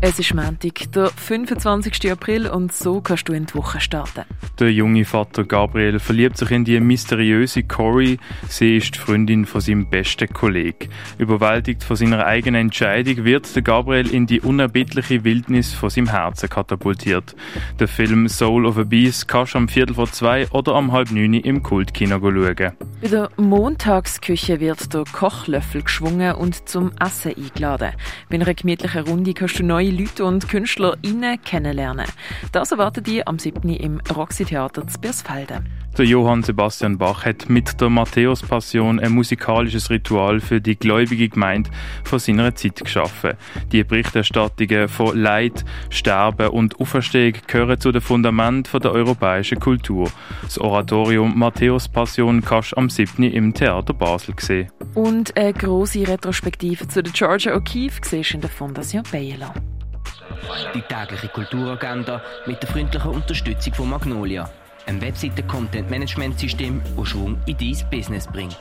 Es ist Montag, der 25. April und so kannst du in die Woche starten. Der junge Vater Gabriel verliebt sich in die mysteriöse Cory. Sie ist die Freundin von seinem besten Kollegen. Überwältigt von seiner eigenen Entscheidung wird der Gabriel in die unerbittliche Wildnis von seinem Herzen katapultiert. Der Film Soul of a Beast kannst du am Viertel vor zwei oder am halb neun im Kultkino schauen. Bei der Montagsküche wird der Kochlöffel geschwungen und zum Essen eingeladen. Bei einer gemütlichen Runde kannst du neue neue Leute und KünstlerInnen kennenlernen. Das erwartet ihr am 7. im Roxy Theater zu Birsfelden. Der Johann Sebastian Bach hat mit der Matthäus-Passion ein musikalisches Ritual für die gläubige Gemeinde von seiner Zeit geschaffen. Die Berichterstattungen von Leid, Sterben und Auferstehung gehören zu den Fundamenten der europäischen Kultur. Das Oratorium Matthäus-Passion kannst du am 7. im Theater Basel sehen. Und eine grosse Retrospektive zu der Georgia O'Keeffe siehst in der Fondation Bayerland. Die tägliche Kulturagenda mit der freundlichen Unterstützung von Magnolia, einem Webseiten-Content-Management-System, das Schwung in dein Business bringt.